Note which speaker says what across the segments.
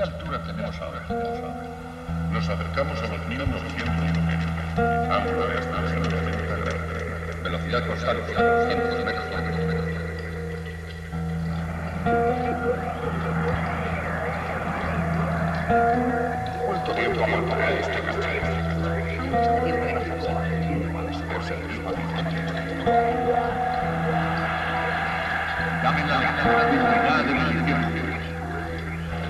Speaker 1: ¿Qué altura tenemos ahora? Nos acercamos a los 1900 kilómetros. Ángulo de hasta 90 grados.
Speaker 2: Velocidad constante, 100 metros.
Speaker 1: ¿Cuánto tiempo aguantará este castillo?
Speaker 2: Dame la visibilidad de los tiempo.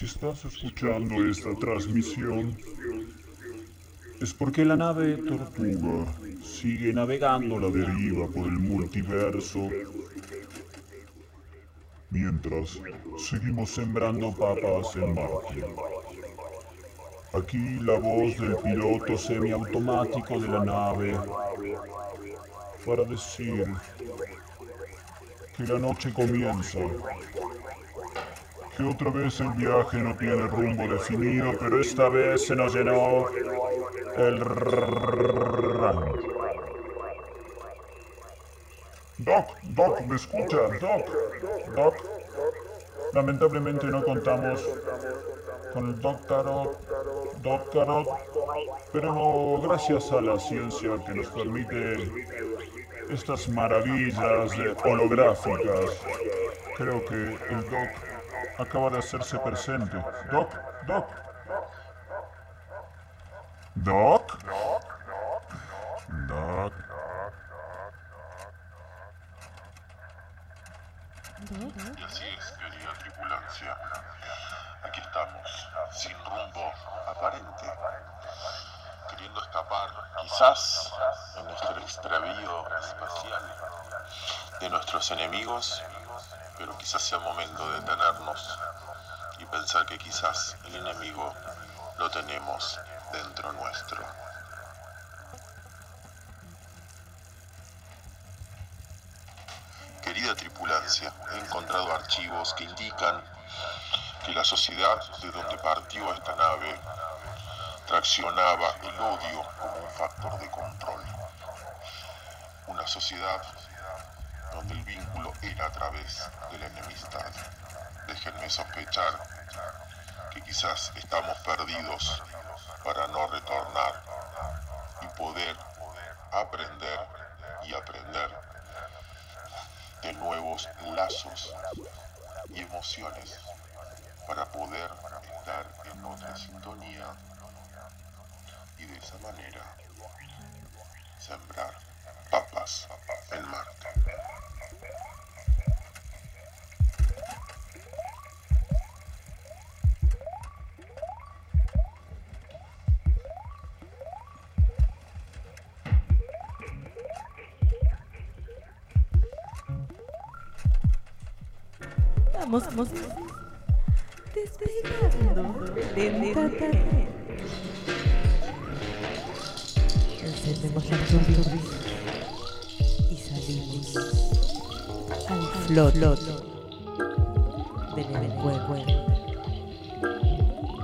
Speaker 1: Si
Speaker 3: estás escuchando esta transmisión, es porque la nave Tortuga sigue navegando la deriva por el multiverso. Mientras seguimos sembrando papas en Marte. Aquí la voz del piloto semiautomático de la nave para decir que la noche comienza. Que otra vez el viaje no tiene rumbo definido, pero esta vez se nos llenó el rango. Doc, ¿me escucha? Doc. Lamentablemente no contamos con el Doc Tarot, Doc Tarot, pero gracias a la ciencia que nos permite estas maravillas holográficas. Creo que el acaba de hacerse presente. Doc, Doc. Doc. Doc.
Speaker 4: Y así es, querida tripulancia. Aquí estamos, sin rumbo aparente, queriendo escapar, quizás en nuestro extravío espacial, de nuestros enemigos, pero quizás sea momento de detenernos y pensar que quizás el enemigo lo tenemos dentro nuestro. Querida tripulancia, he encontrado archivos que indican que la sociedad de donde partió esta nave traccionaba el odio como un factor de control. Una sociedad donde el vínculo era a través de la enemistad. Déjenme sospechar que quizás estamos perdidos para no retornar y poder aprender y aprender de nuevos lazos y emociones para poder estar en otra sintonía y de esa manera sembrar
Speaker 5: Vamos, vamos. Despegando. Encendemos la turbina y salimos al flot del juego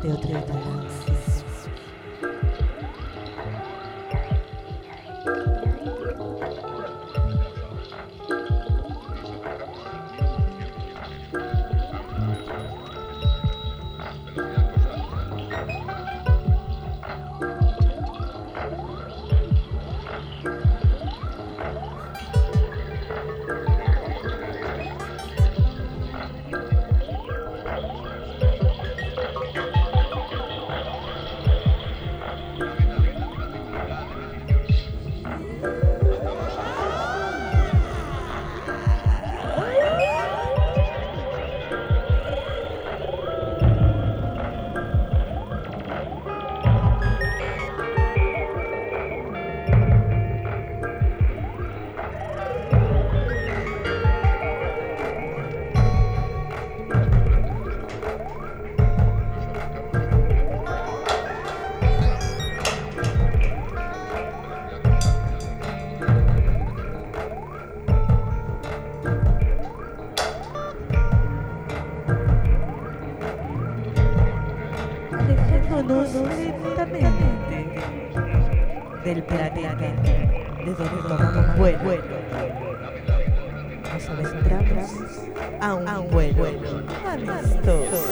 Speaker 5: de otra galaxia. Nos adentramos a un vuelo amistoso.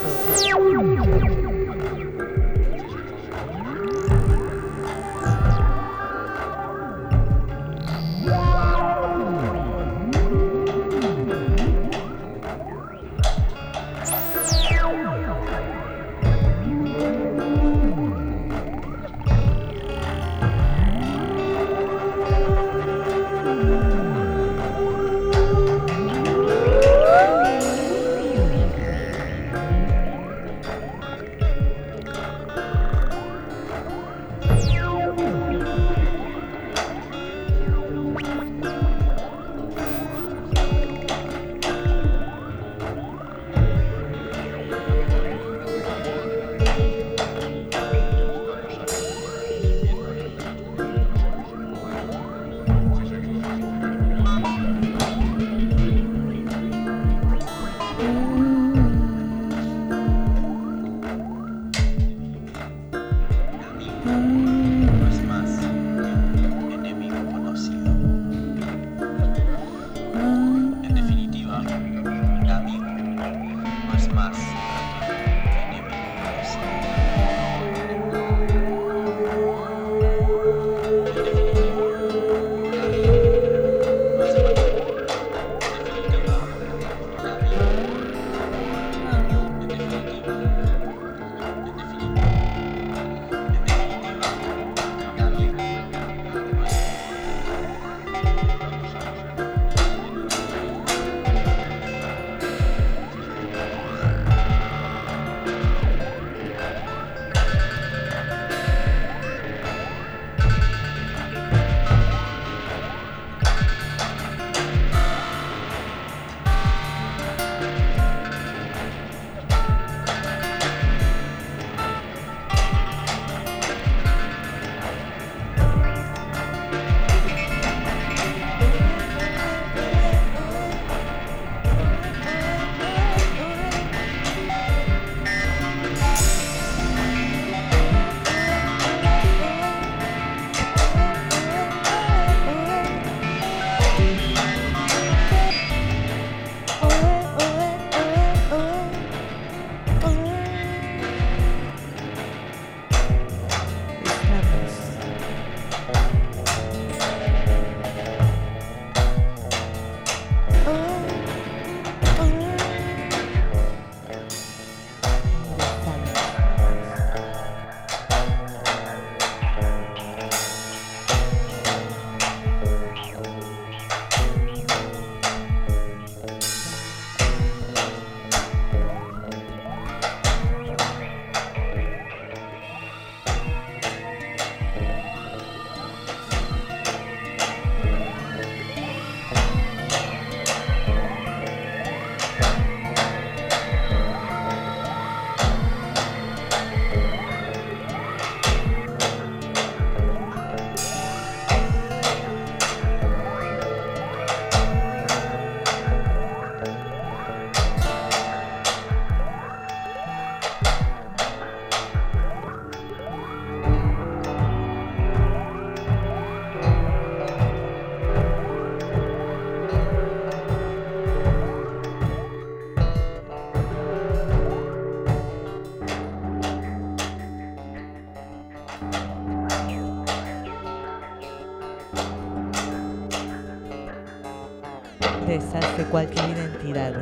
Speaker 5: Cualquier identidad.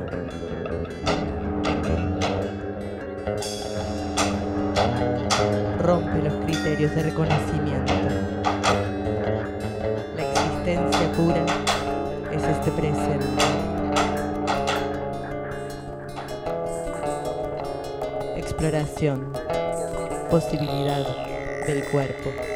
Speaker 5: Rompe los criterios de reconocimiento. La existencia pura es este presente. Exploración, posibilidad del cuerpo.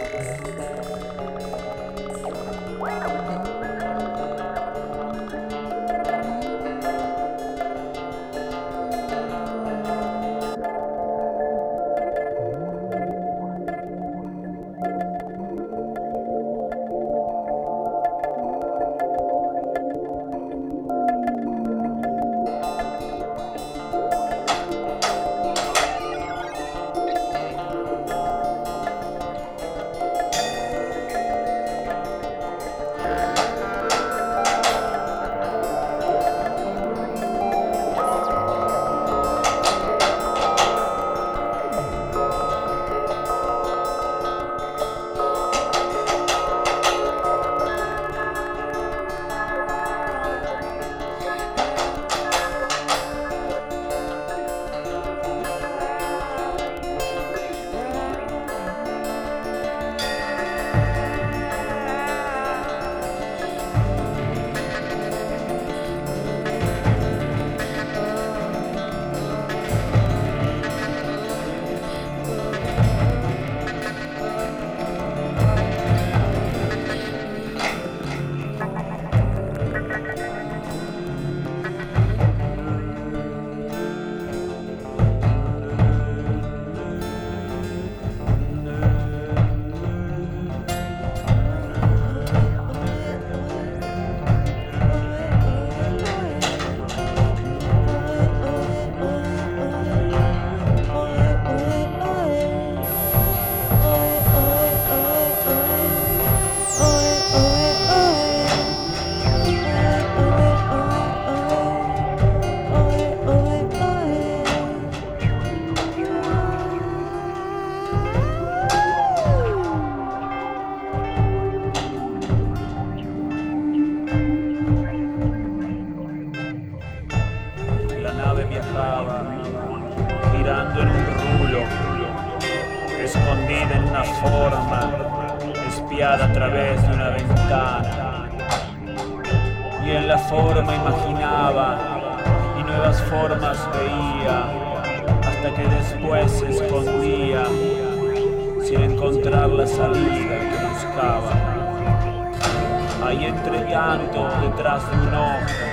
Speaker 6: Entre llanto, detrás de un ojo,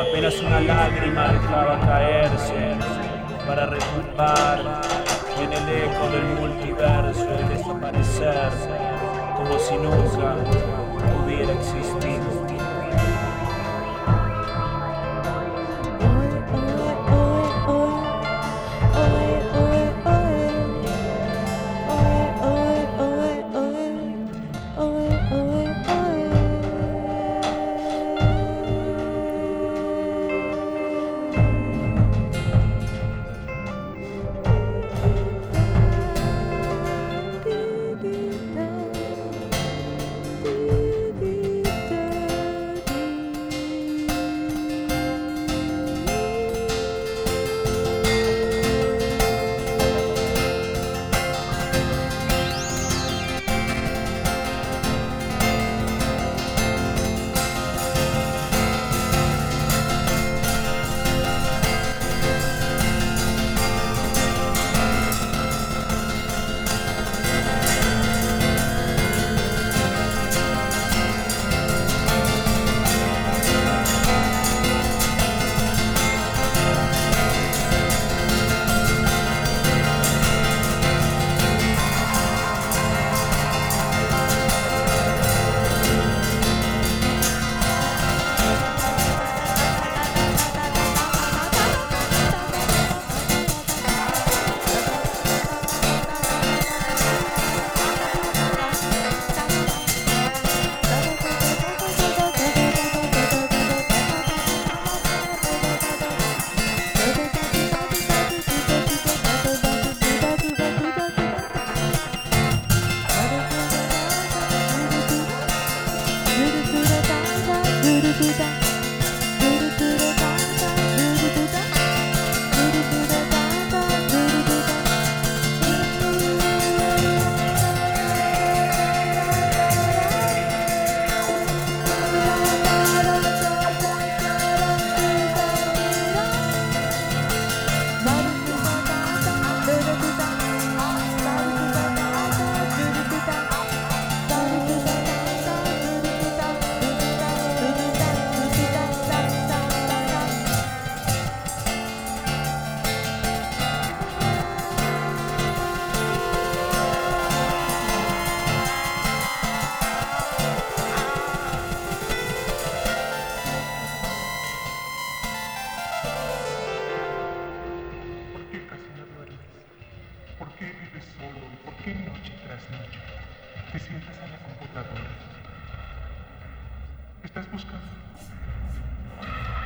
Speaker 6: apenas una lágrima dejaba caerse para retumbar en el eco del multiverso y desaparecer como si nunca hubiera existido.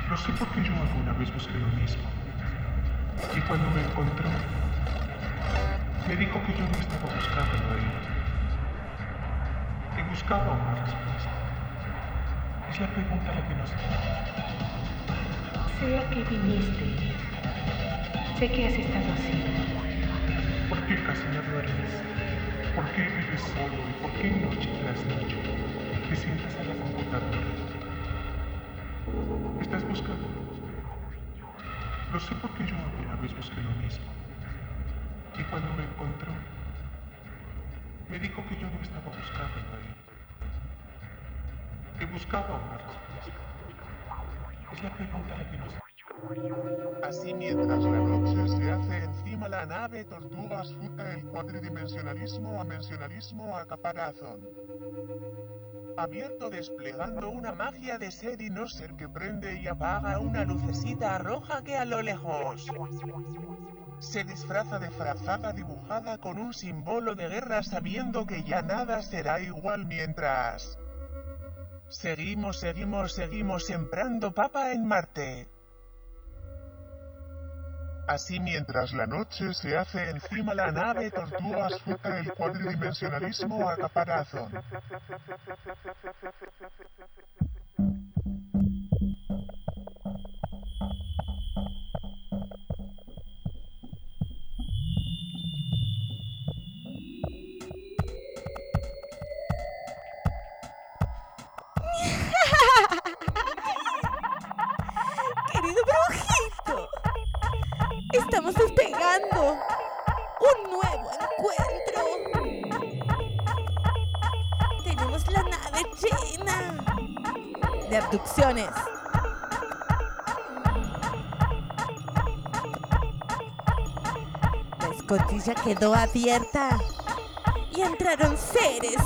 Speaker 7: Lo sé porque yo alguna vez busqué lo mismo. Y cuando me encontró, me dijo que yo no estaba buscando ahí. Que buscaba una respuesta. Es la pregunta la que nos
Speaker 8: Sé a qué viniste. Sé que has estado así.
Speaker 7: ¿Por qué casi no duermes? ¿Por qué vives solo? ¿Y por qué noche tras noche te sientas a la computadora? ¿Estás buscando? Lo sé porque yo alguna vez busqué lo mismo. Y cuando me encontró, me dijo que yo no estaba buscando ahí. Que buscaba una respuesta. Es la pregunta que nos
Speaker 9: Así mientras la noche se hace encima la nave, tortugas fruta el cuatridimensionalismo a mencionalismo a caparazón. Abierto desplegando una magia de ser y no ser que prende y apaga una lucecita roja que a lo lejos se disfraza de frazada dibujada con un símbolo de guerra sabiendo que ya nada será igual mientras seguimos, seguimos, seguimos sembrando papa en Marte. Así mientras la noche se hace encima la nave, tortugas fruta el cuadridimensionalismo a caparazón.
Speaker 5: Estamos despegando. Un nuevo encuentro. Tenemos la nave llena de abducciones. La escotilla quedó abierta y entraron seres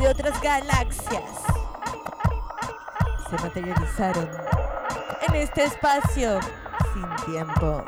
Speaker 5: de otras galaxias. Se materializaron en este espacio sin tiempo.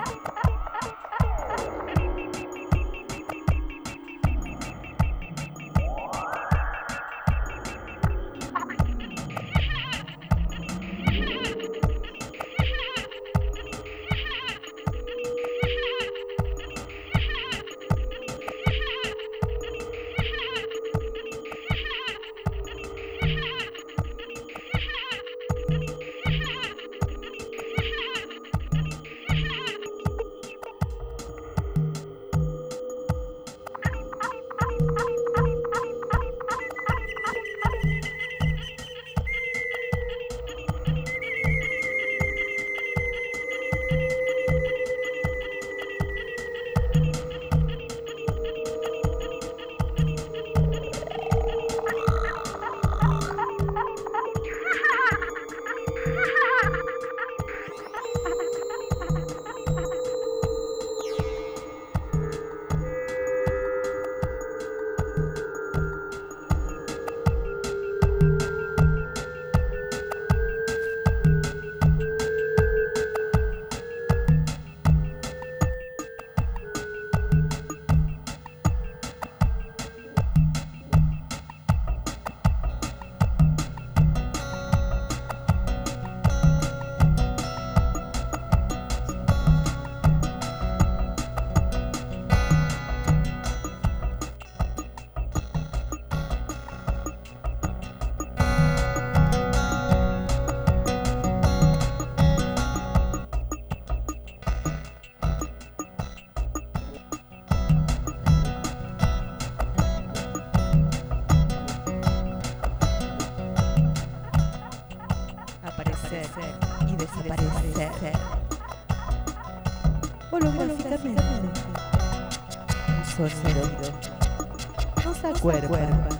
Speaker 5: Sonido. No se acuerda.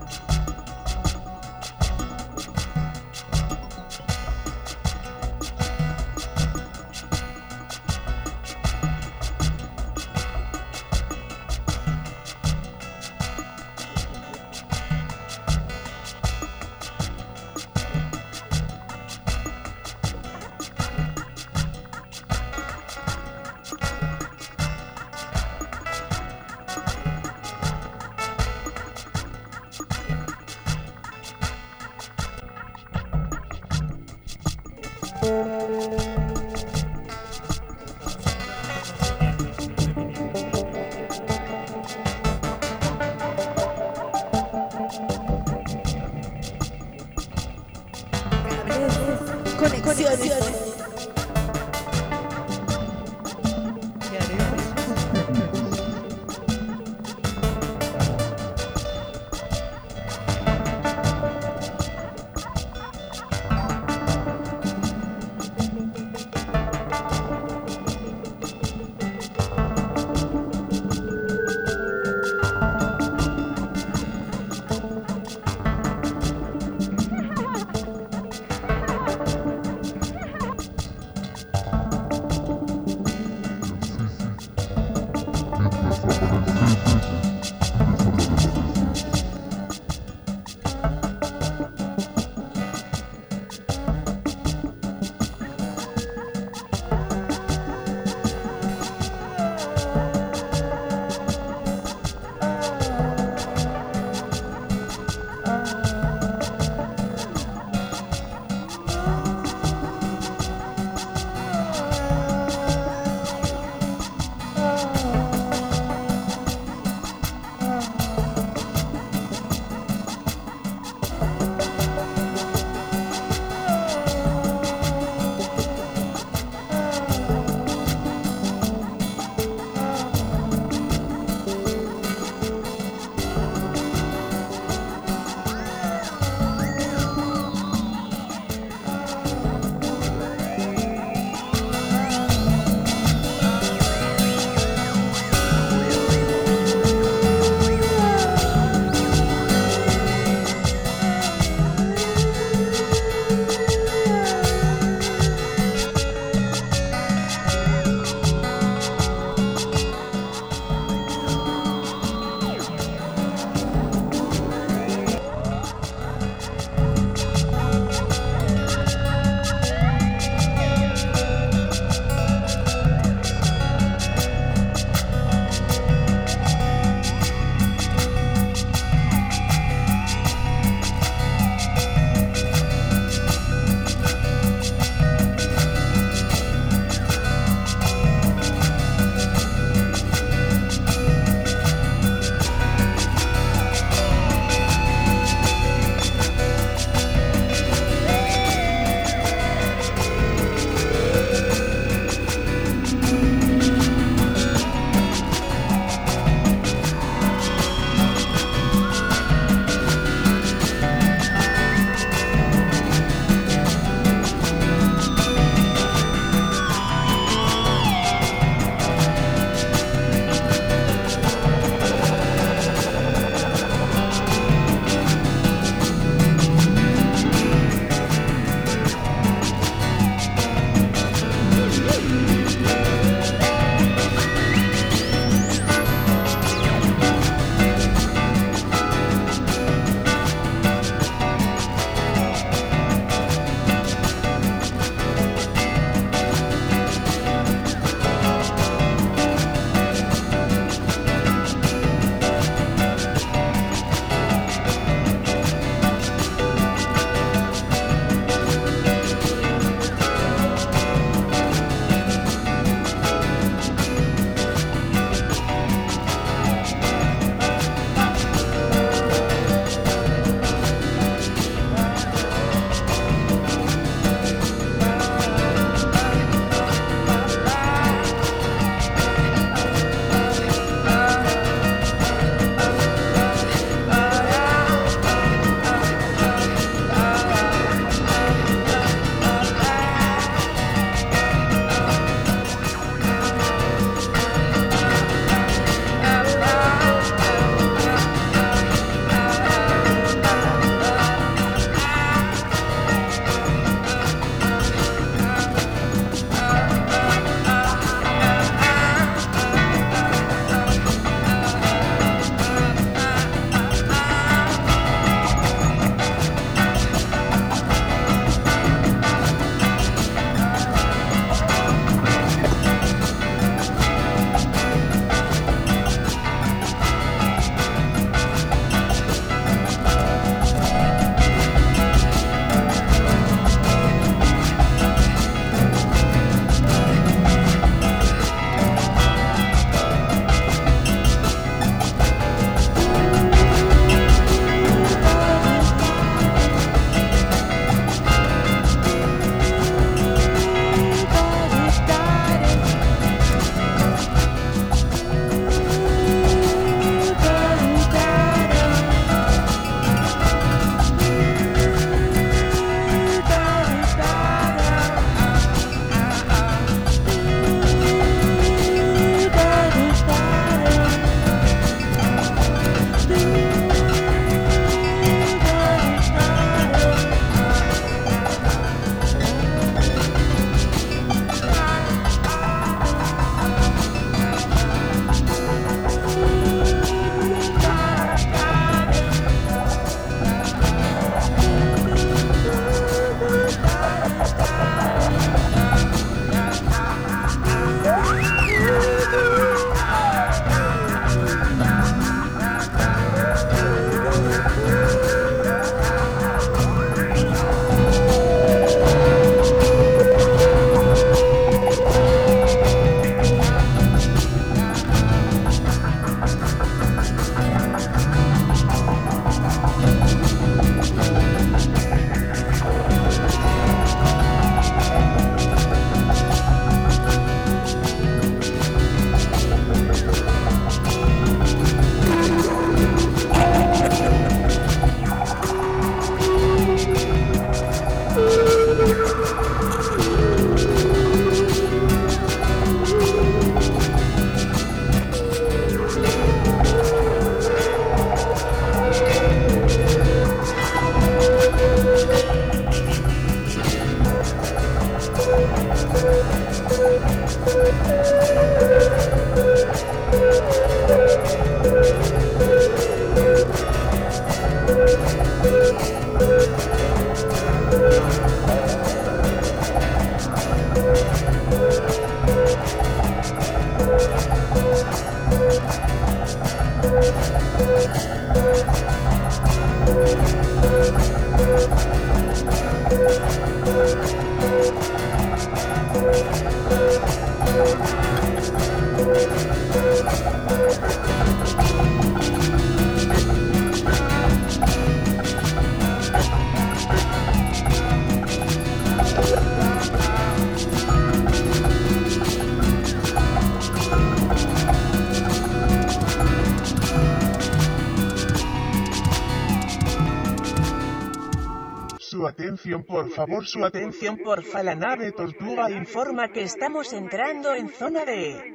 Speaker 9: Por favor, su atención, porfa. La nave Tortuga informa que estamos entrando en zona de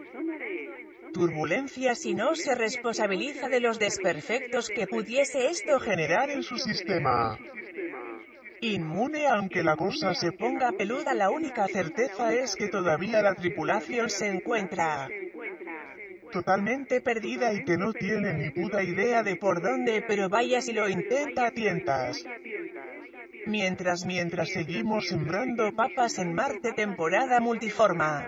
Speaker 9: turbulencias y no se responsabiliza de los desperfectos que pudiese esto generar en su sistema. Inmune aunque la cosa se ponga peluda, la única certeza es que todavía la tripulación se encuentra totalmente perdida y que no tiene ni puta idea de por dónde, pero vaya si lo intenta a tientas. Mientras, mientras seguimos sembrando papas en Marte temporada multiforma.